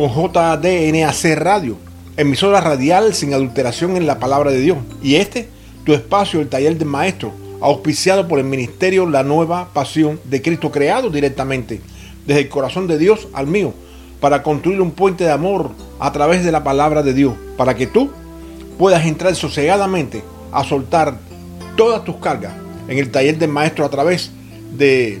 con JDNAC Radio, emisora radial sin adulteración en la palabra de Dios. Y este, tu espacio, el taller del maestro, auspiciado por el ministerio La Nueva Pasión de Cristo, creado directamente desde el corazón de Dios al mío, para construir un puente de amor a través de la palabra de Dios, para que tú puedas entrar sosegadamente a soltar todas tus cargas en el taller del maestro a través de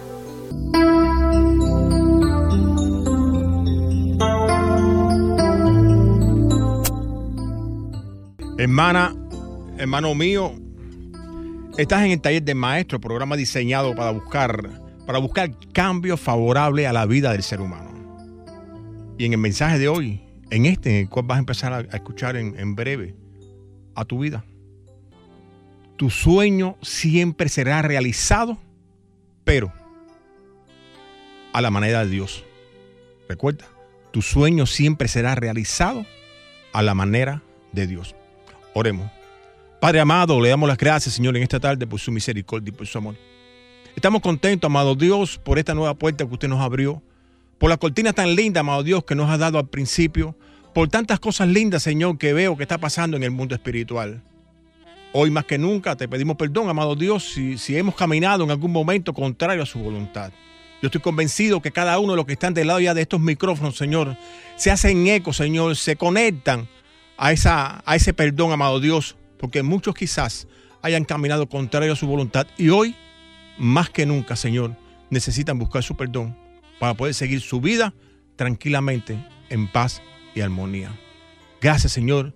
Hermana, hermano mío, estás en el taller de maestro, programa diseñado para buscar, para buscar cambios favorables a la vida del ser humano. Y en el mensaje de hoy, en este, en el cual vas a empezar a, escuchar en, en breve, a tu vida. Tu sueño siempre será realizado, pero a la manera de Dios. Recuerda, tu sueño siempre será realizado a la manera de Dios. Oremos. Padre amado, le damos las gracias, Señor, en esta tarde por su misericordia y por su amor. Estamos contentos, amado Dios, por esta nueva puerta que usted nos abrió, por la cortina tan linda, amado Dios, que nos ha dado al principio, por tantas cosas lindas, Señor, que veo que está pasando en el mundo espiritual. Hoy más que nunca te pedimos perdón, amado Dios, si, si hemos caminado en algún momento contrario a su voluntad. Yo estoy convencido que cada uno de los que están del lado ya de estos micrófonos, Señor, se hacen eco, Señor, se conectan a, esa, a ese perdón, amado Dios, porque muchos quizás hayan caminado contrario a su voluntad y hoy, más que nunca, Señor, necesitan buscar su perdón para poder seguir su vida tranquilamente, en paz y armonía. Gracias, Señor,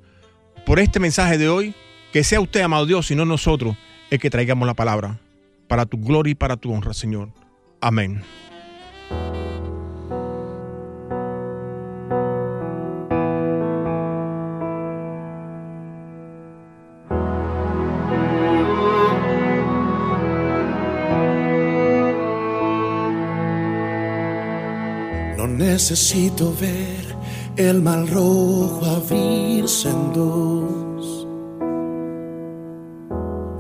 por este mensaje de hoy. Que sea usted, amado Dios, y no nosotros, el que traigamos la palabra. Para tu gloria y para tu honra, Señor. Amén. Necesito ver el mal rojo abrirse en dos,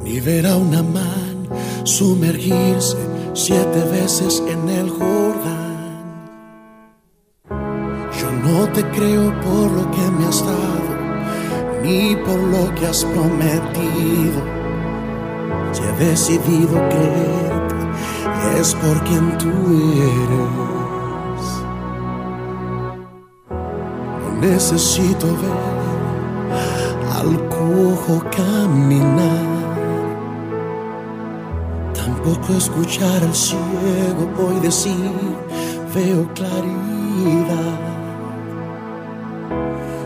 ni ver a una man sumergirse siete veces en el Jordán. Yo no te creo por lo que me has dado, ni por lo que has prometido. Si he decidido creerte, es por quien tú eres. necesito ver al cojo caminar. Tampoco escuchar al ciego hoy decir, veo claridad.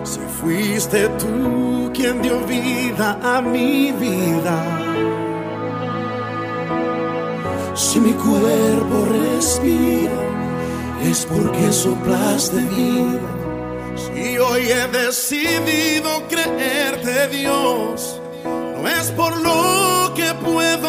Si fuiste tú quien dio vida a mi vida. Si mi cuerpo respira, es porque soplaste vida y hoy he decidido creerte Dios, no es por lo que puedo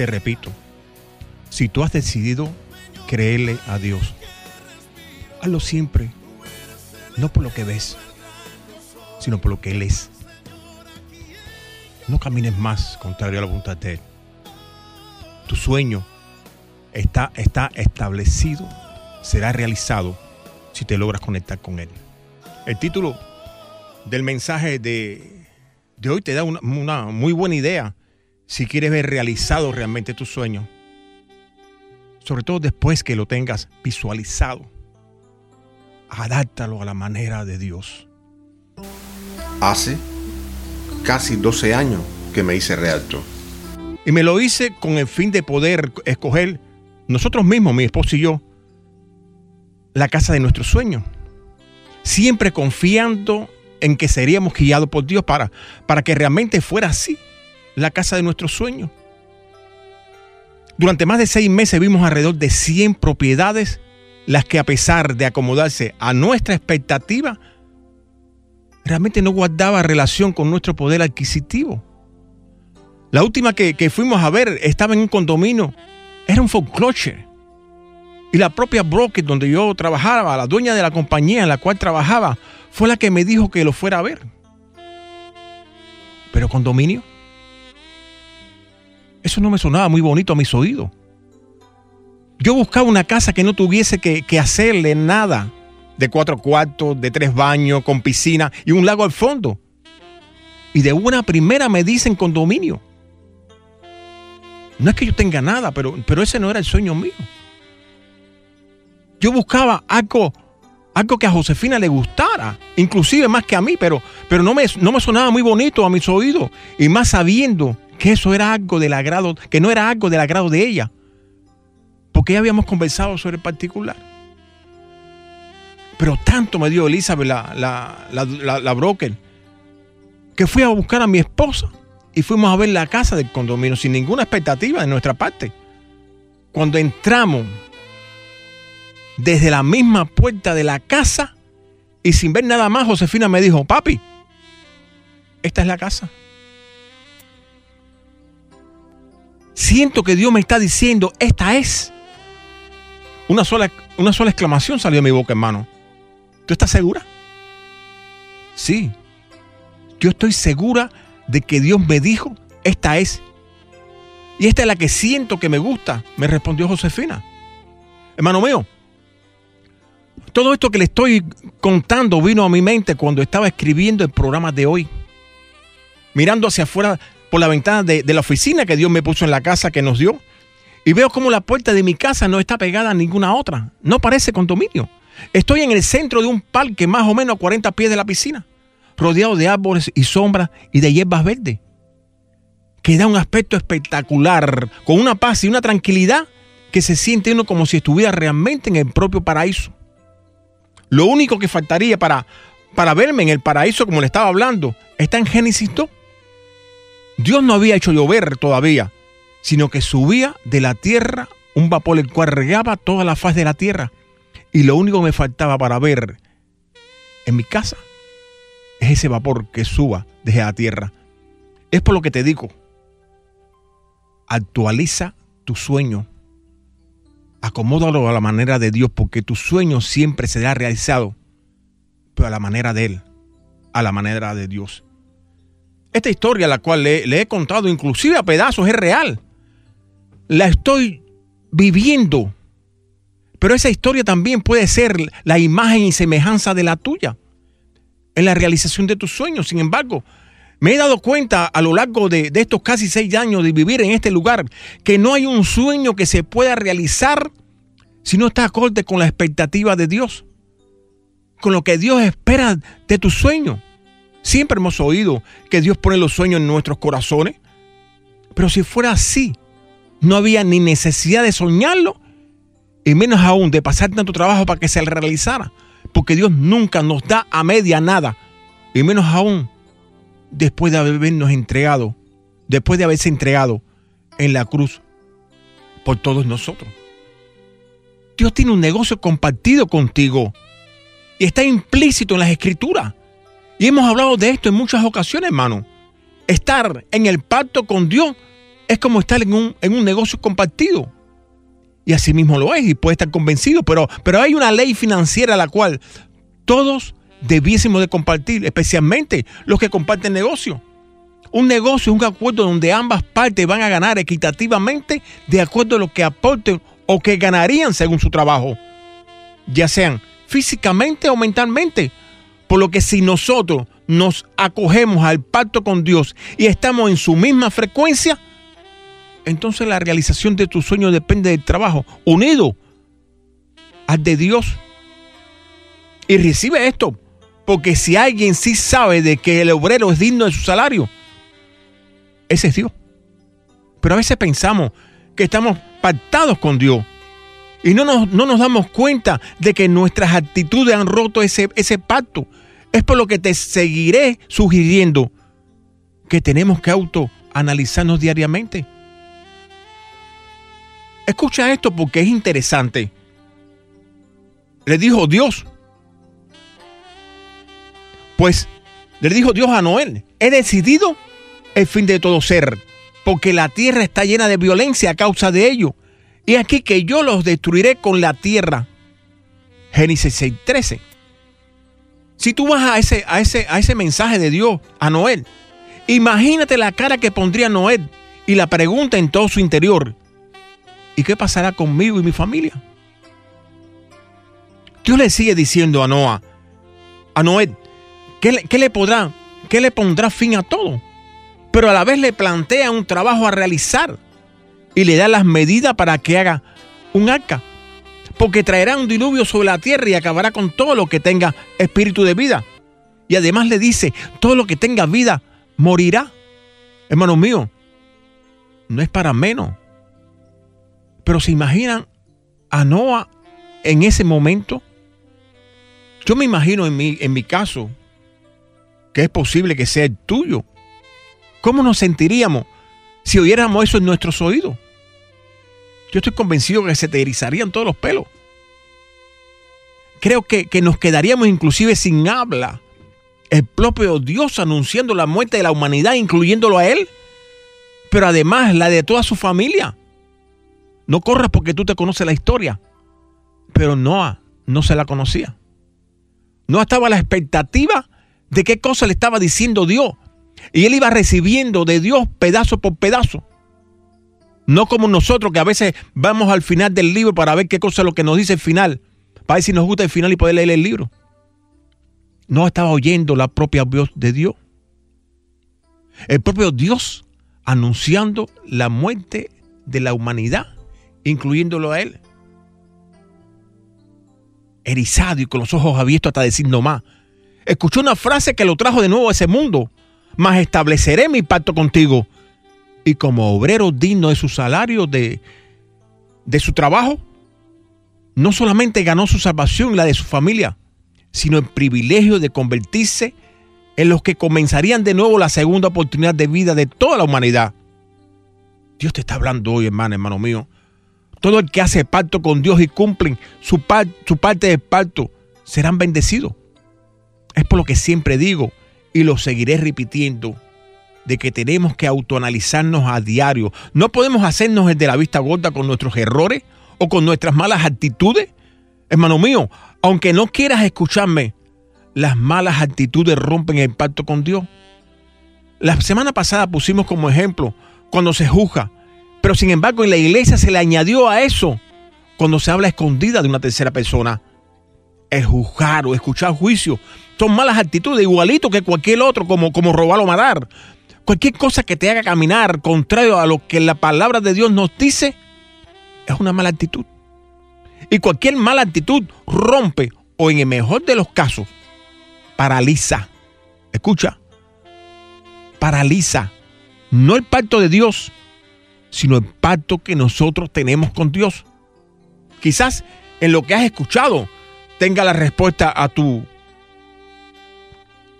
te repito, si tú has decidido creerle a Dios, hazlo siempre no por lo que ves, sino por lo que Él es. No camines más contrario a la voluntad de Él. Tu sueño está, está establecido, será realizado si te logras conectar con Él. El título del mensaje de, de hoy te da una, una muy buena idea si quieres ver realizado realmente tu sueño. Sobre todo después que lo tengas visualizado. Adáptalo a la manera de Dios. Hace casi 12 años que me hice realto. Y me lo hice con el fin de poder escoger nosotros mismos, mi esposo y yo, la casa de nuestros sueños. Siempre confiando en que seríamos guiados por Dios para, para que realmente fuera así, la casa de nuestros sueños. Durante más de seis meses vimos alrededor de 100 propiedades, las que a pesar de acomodarse a nuestra expectativa, realmente no guardaba relación con nuestro poder adquisitivo. La última que, que fuimos a ver estaba en un condominio, era un foreclosure. Y la propia broker donde yo trabajaba, la dueña de la compañía en la cual trabajaba, fue la que me dijo que lo fuera a ver. Pero condominio, eso no me sonaba muy bonito a mis oídos. Yo buscaba una casa que no tuviese que, hacerle nada de cuatro cuartos, de tres baños, con piscina y un lago al fondo. Y de una primera me dicen condominio. No es que yo tenga nada, pero, pero ese no era el sueño mío. Yo buscaba algo, algo que a Josefina le gustara, inclusive más que a mí, pero, pero no, me, no me sonaba muy bonito a mis oídos. Y más sabiendo que eso era algo del agrado, que no era algo del agrado de ella. Porque ya habíamos conversado sobre el particular. Pero tanto me dio Elizabeth, la, la, la, la, broker, que fui a buscar a mi esposa y fuimos a ver la casa del condominio sin ninguna expectativa de nuestra parte. Cuando entramos desde la misma puerta de la casa y sin ver nada más, Josefina me dijo, papi, esta es la casa. Siento que Dios me está diciendo, esta es. Una sola, una sola exclamación salió de mi boca, hermano. ¿Tú estás segura? Sí. Yo estoy segura de que Dios me dijo, esta es. Y esta es la que siento que me gusta, me respondió Josefina. Hermano mío, todo esto que le estoy contando vino a mi mente cuando estaba escribiendo el programa de hoy. Mirando hacia afuera por la ventana de, la oficina que Dios me puso en la casa que nos dio. Y veo como la puerta de mi casa no está pegada a ninguna otra. No parece condominio. Estoy en el centro de un parque más o menos a 40 pies de la piscina, rodeado de árboles y sombras y de hierbas verdes. Que da un aspecto espectacular, con una paz y una tranquilidad que se siente uno como si estuviera realmente en el propio paraíso. Lo único que faltaría para, para verme en el paraíso, como le estaba hablando, está en Génesis 2. Dios no había hecho llover todavía, sino que subía de la tierra un vapor el cual regaba toda la faz de la tierra. Y lo único que me faltaba para ver en mi casa es ese vapor que suba desde la tierra. Es por lo que te digo, actualiza tu sueño, acomódalo a la manera de Dios, porque tu sueño siempre será realizado, pero a la manera de Él, a la manera de Dios. Esta historia, la cual le, he contado inclusive a pedazos, es real. La estoy viviendo. Pero esa historia también puede ser la imagen y semejanza de la tuya en la realización de tus sueños. Sin embargo, me he dado cuenta a lo largo de, de estos casi seis años de vivir en este lugar que no hay un sueño que se pueda realizar si no está acorde con la expectativa de Dios, con lo que Dios espera de tu sueño. Siempre hemos oído que Dios pone los sueños en nuestros corazones. Pero si fuera así, no había ni necesidad de soñarlo y menos aún de pasar tanto trabajo para que se realizara. Porque Dios nunca nos da a media nada. Y menos aún después de habernos entregado, después de haberse entregado en la cruz por todos nosotros. Dios tiene un negocio compartido contigo y está implícito en las escrituras. Y hemos hablado de esto en muchas ocasiones, hermano. Estar en el pacto con Dios es como estar en un, en un negocio compartido. Y así mismo lo es y puede estar convencido, pero, pero hay una ley financiera la cual todos debiésemos de compartir, especialmente los que comparten negocio. Un negocio es un acuerdo donde ambas partes van a ganar equitativamente de acuerdo a lo que aporten o que ganarían según su trabajo, ya sean físicamente o mentalmente. Por lo que si nosotros nos acogemos al pacto con Dios y estamos en su misma frecuencia, entonces la realización de tu sueño depende del trabajo unido al de Dios. Y recibe esto, porque si alguien sí sabe de que el obrero es digno de su salario, ese es Dios. Pero a veces pensamos que estamos pactados con Dios y no nos, no nos damos cuenta de que nuestras actitudes han roto ese, ese pacto. Es por lo que te seguiré sugiriendo que tenemos que autoanalizarnos diariamente. Escucha esto porque es interesante. Le dijo Dios. Pues le dijo Dios a Noel, he decidido el fin de todo ser, porque la tierra está llena de violencia a causa de ello. Y aquí que yo los destruiré con la tierra. Génesis 6:13. Si tú vas a ese, a, ese, a ese mensaje de Dios, a Noel, imagínate la cara que pondría Noel y la pregunta en todo su interior. ¿Y qué pasará conmigo y mi familia? Dios le sigue diciendo a Noah, a Noé, ¿qué le, qué le qué le pondrá fin a todo? Pero a la vez le plantea un trabajo a realizar y le da las medidas para que haga un arca. Porque traerá un diluvio sobre la tierra y acabará con todo lo que tenga espíritu de vida. Y además le dice, todo lo que tenga vida morirá. Hermanos míos, no es para menos. Pero se imaginan a Noah en ese momento. Yo me imagino en mi, en mi caso que es posible que sea el tuyo. ¿Cómo nos sentiríamos si oyéramos eso en nuestros oídos? Yo estoy convencido que se te erizarían todos los pelos. Creo que, que nos quedaríamos inclusive sin habla. El propio Dios anunciando la muerte de la humanidad, incluyéndolo a Él. Pero además la de toda su familia. No corras porque tú te conoces la historia. Pero Noah no se la conocía. No estaba a la expectativa de qué cosa le estaba diciendo Dios. Y él iba recibiendo de Dios pedazo por pedazo. No como nosotros que a veces vamos al final del libro para ver qué cosa es lo que nos dice el final. Para ver si nos gusta el final y poder leer el libro. No estaba oyendo la propia voz de Dios. El propio Dios anunciando la muerte de la humanidad, incluyéndolo a él. Erizado y con los ojos abiertos hasta decir no más. Escuchó una frase que lo trajo de nuevo a ese mundo. Mas estableceré mi pacto contigo. Y como obrero digno de su salario, de, de su trabajo, no solamente ganó su salvación y la de su familia, sino el privilegio de convertirse en los que comenzarían de nuevo la segunda oportunidad de vida de toda la humanidad. Dios te está hablando hoy, hermano, hermano mío. Todo el que hace pacto con Dios y cumplen su, su parte del pacto serán bendecidos. Es por lo que siempre digo y lo seguiré repitiendo de que tenemos que autoanalizarnos a diario. No podemos hacernos el de la vista gorda con nuestros errores o con nuestras malas actitudes. Hermano mío, aunque no quieras escucharme, las malas actitudes rompen el pacto con Dios. La semana pasada pusimos como ejemplo cuando se juzga, pero sin embargo en la iglesia se le añadió a eso cuando se habla escondida de una tercera persona. El juzgar o escuchar juicio son malas actitudes, igualito que cualquier otro, como, como robar o matar. Cualquier cosa que te haga caminar contrario a lo que la palabra de Dios nos dice, es una mala actitud. Y cualquier mala actitud rompe, o en el mejor de los casos, paraliza. Escucha, paraliza no el pacto de Dios, sino el pacto que nosotros tenemos con Dios. Quizás en lo que has escuchado tenga la respuesta a tu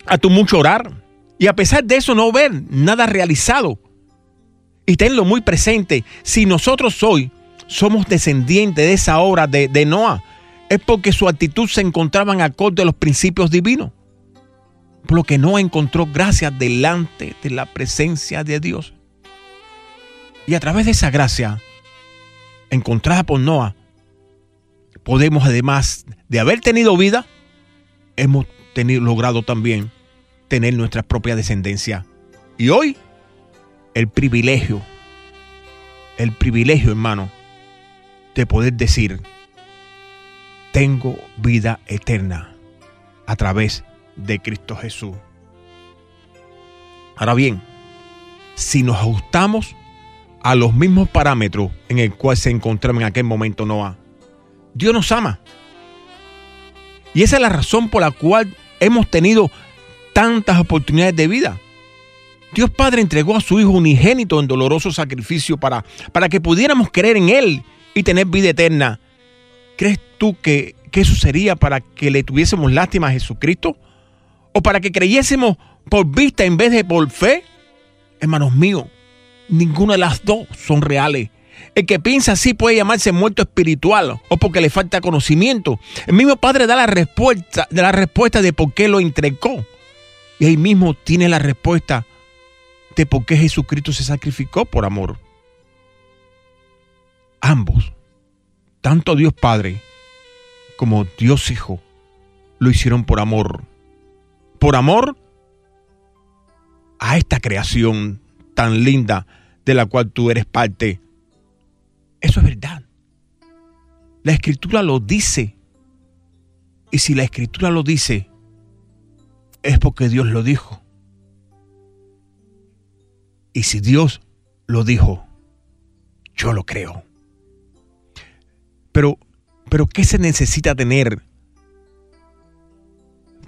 a tu mucho orar y a pesar de eso no ver nada realizado. Y tenlo muy presente, si nosotros hoy somos descendientes de esa obra de, de Noah, es porque su actitud se encontraba en acorde a los principios divinos. Por lo que Noah encontró gracia delante de la presencia de Dios. Y a través de esa gracia encontrada por Noah, podemos además de haber tenido vida, hemos tenido, logrado también tener nuestra propia descendencia. Y hoy, el privilegio, el privilegio, hermano, de poder decir, tengo vida eterna a través de Cristo Jesús. Ahora bien, si nos ajustamos a los mismos parámetros en el cual se encontraba en aquel momento Noah, Dios nos ama. Y esa es la razón por la cual hemos tenido tantas oportunidades de vida. Dios Padre entregó a su Hijo unigénito en doloroso sacrificio para, para que pudiéramos creer en Él y tener vida eterna. ¿Crees tú que, que eso sería para que le tuviésemos lástima a Jesucristo? ¿O para que creyésemos por vista en vez de por fe? Hermanos míos, ninguna de las dos son reales. El que piensa así puede llamarse muerto espiritual o porque le falta conocimiento. El mismo Padre da la respuesta, de la respuesta de por qué lo entregó. Y ahí mismo tiene la respuesta de por qué Jesucristo se sacrificó por amor. Ambos, tanto Dios Padre como Dios Hijo, lo hicieron por amor. Por amor a esta creación tan linda de la cual tú eres parte. Eso es verdad. La escritura lo dice. Y si la escritura lo dice, es porque Dios lo dijo. Y si Dios lo dijo, yo lo creo. Pero, pero ¿qué se necesita tener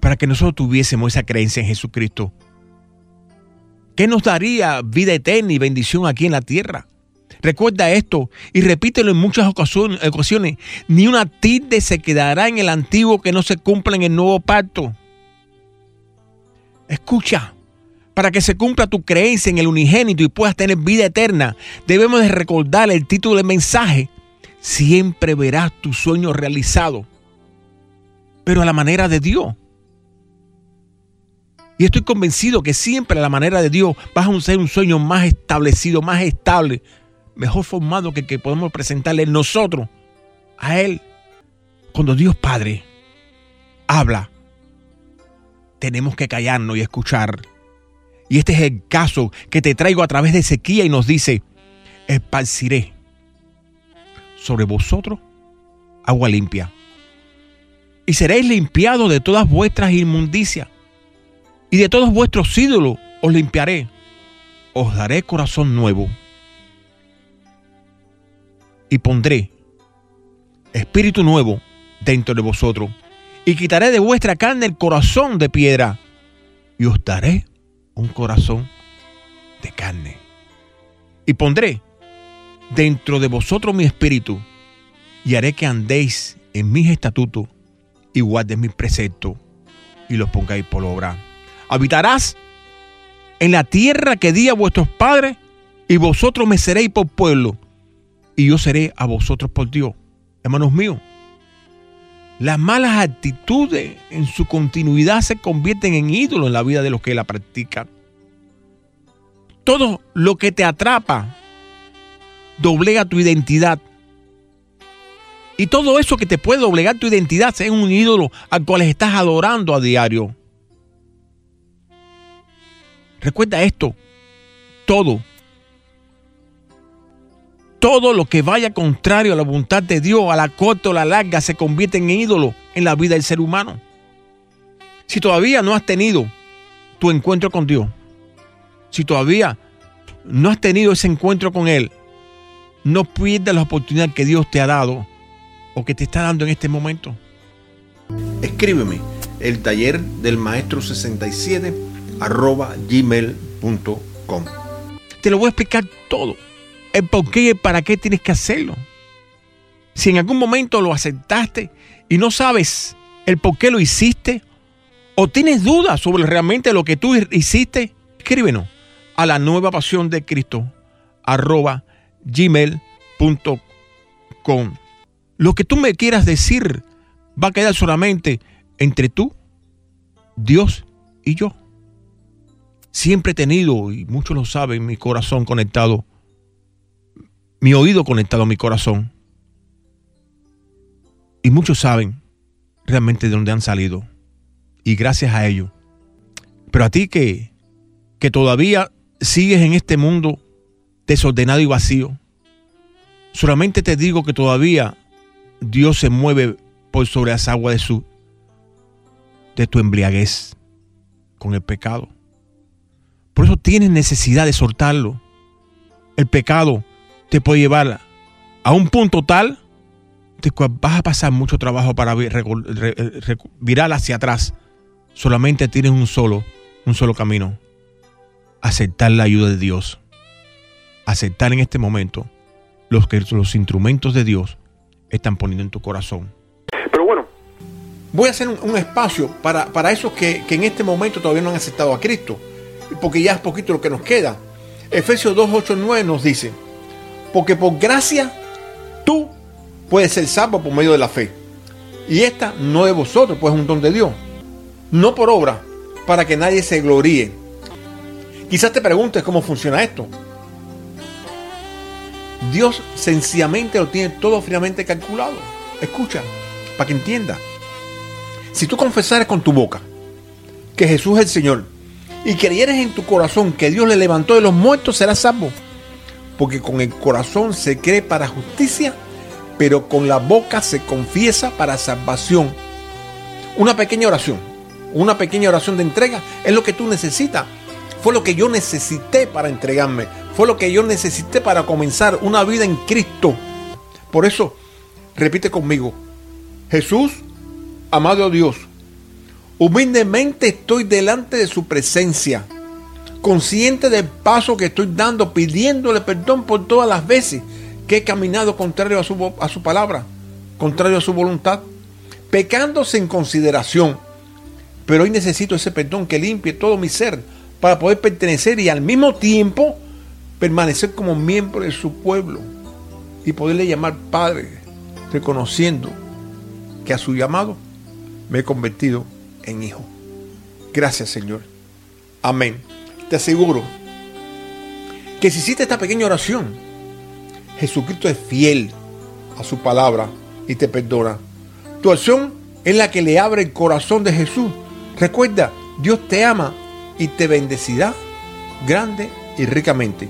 para que nosotros tuviésemos esa creencia en Jesucristo? ¿Qué nos daría vida eterna y bendición aquí en la tierra? Recuerda esto y repítelo en muchas ocasiones. Ni una tilde se quedará en el antiguo que no se cumpla en el nuevo pacto. Escucha, para que se cumpla tu creencia en el unigénito y puedas tener vida eterna, debemos de recordar el título del mensaje. Siempre verás tu sueño realizado, pero a la manera de Dios. Y estoy convencido que siempre a la manera de Dios vas a ser un sueño más establecido, más estable, mejor formado que que podemos presentarle nosotros a Él. Cuando Dios Padre habla, tenemos que callarnos y escuchar. Y este es el caso que te traigo a través de sequía y nos dice, esparciré sobre vosotros agua limpia. Y seréis limpiados de todas vuestras inmundicias y de todos vuestros ídolos os limpiaré. Os daré corazón nuevo. Y pondré espíritu nuevo dentro de vosotros. Y quitaré de vuestra carne el corazón de piedra. Y os daré un corazón de carne. Y pondré dentro de vosotros mi espíritu. Y haré que andéis en mis estatutos y guardéis mis preceptos y los pongáis por obra habitarás en la tierra que di a vuestros padres, y vosotros me seréis por pueblo, y yo seré a vosotros por Dios. Hermanos míos, las malas actitudes en su continuidad se convierten en ídolos en la vida de los que la practican. Todo lo que te atrapa doblega tu identidad. Y todo eso que te puede doblegar tu identidad es un ídolo al cual estás adorando a diario. Recuerda esto, todo, todo lo que vaya contrario a la voluntad de Dios, a la corta o la larga, se convierte en ídolo en la vida del ser humano. Si todavía no has tenido tu encuentro con Dios, si todavía no has tenido ese encuentro con Él, no pierdas la oportunidad que Dios te ha dado o que te está dando en este momento. Escríbeme el taller del maestro 67 arroba gmail.com. Te lo voy a explicar todo. El por qué y el para qué tienes que hacerlo. Si en algún momento lo aceptaste y no sabes el por qué lo hiciste, o tienes dudas sobre realmente lo que tú hiciste, escríbenos a la nueva pasión de Cristo arroba gmail.com. Lo que tú me quieras decir va a quedar solamente entre tú, Dios y yo. Siempre he tenido, y muchos lo saben, mi corazón conectado, mi oído conectado a mi corazón. Y muchos saben realmente de dónde han salido. y gracias a ello. Pero a ti que, que todavía sigues en este mundo desordenado y vacío, solamente te digo que todavía Dios se mueve por sobre las aguas de su de tu embriaguez con el pecado. Por eso tienes necesidad de soltarlo. El pecado te puede llevar a un punto tal de que vas a pasar mucho trabajo para virar hacia atrás. Solamente tienes un solo, un solo camino. Aceptar la ayuda de Dios. Aceptar en este momento los que los instrumentos de Dios están poniendo en tu corazón. Pero bueno, voy a hacer un, espacio para, para esos que, que en este momento todavía no han aceptado a Cristo porque ya es poquito lo que nos queda. Efesios 2, 8, 9 nos dice, porque por gracia tú puedes ser salvo por medio de la fe. Y esta no de vosotros, pues es un don de Dios. No por obra, para que nadie se gloríe. Quizás te preguntes cómo funciona esto. Dios sencillamente lo tiene todo finamente calculado. Escucha, para que entienda. Si tú confesares con tu boca que Jesús es el Señor y creyeres en tu corazón que Dios le levantó de los muertos, serás salvo. Porque con el corazón se cree para justicia, pero con la boca se confiesa para salvación. Una pequeña oración, una pequeña oración de entrega es lo que tú necesitas. Fue lo que yo necesité para entregarme. Fue lo que yo necesité para comenzar una vida en Cristo. Por eso, repite conmigo, Jesús, amado Dios, Humildemente estoy delante de su presencia, consciente del paso que estoy dando, pidiéndole perdón por todas las veces que he caminado contrario a su, a su palabra, contrario a su voluntad, pecando sin consideración. Pero hoy necesito ese perdón que limpie todo mi ser para poder pertenecer y al mismo tiempo permanecer como miembro de su pueblo y poderle llamar Padre, reconociendo que a su llamado me he convertido en hijo. Gracias Señor. Amén. Te aseguro que si hiciste esta pequeña oración, Jesucristo es fiel a su palabra y te perdona. Tu acción es la que le abre el corazón de Jesús. Recuerda, Dios te ama y te bendecirá grande y ricamente.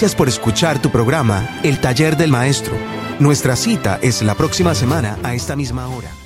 Gracias por escuchar tu programa El Taller del Maestro. Nuestra cita es la próxima semana a esta misma hora.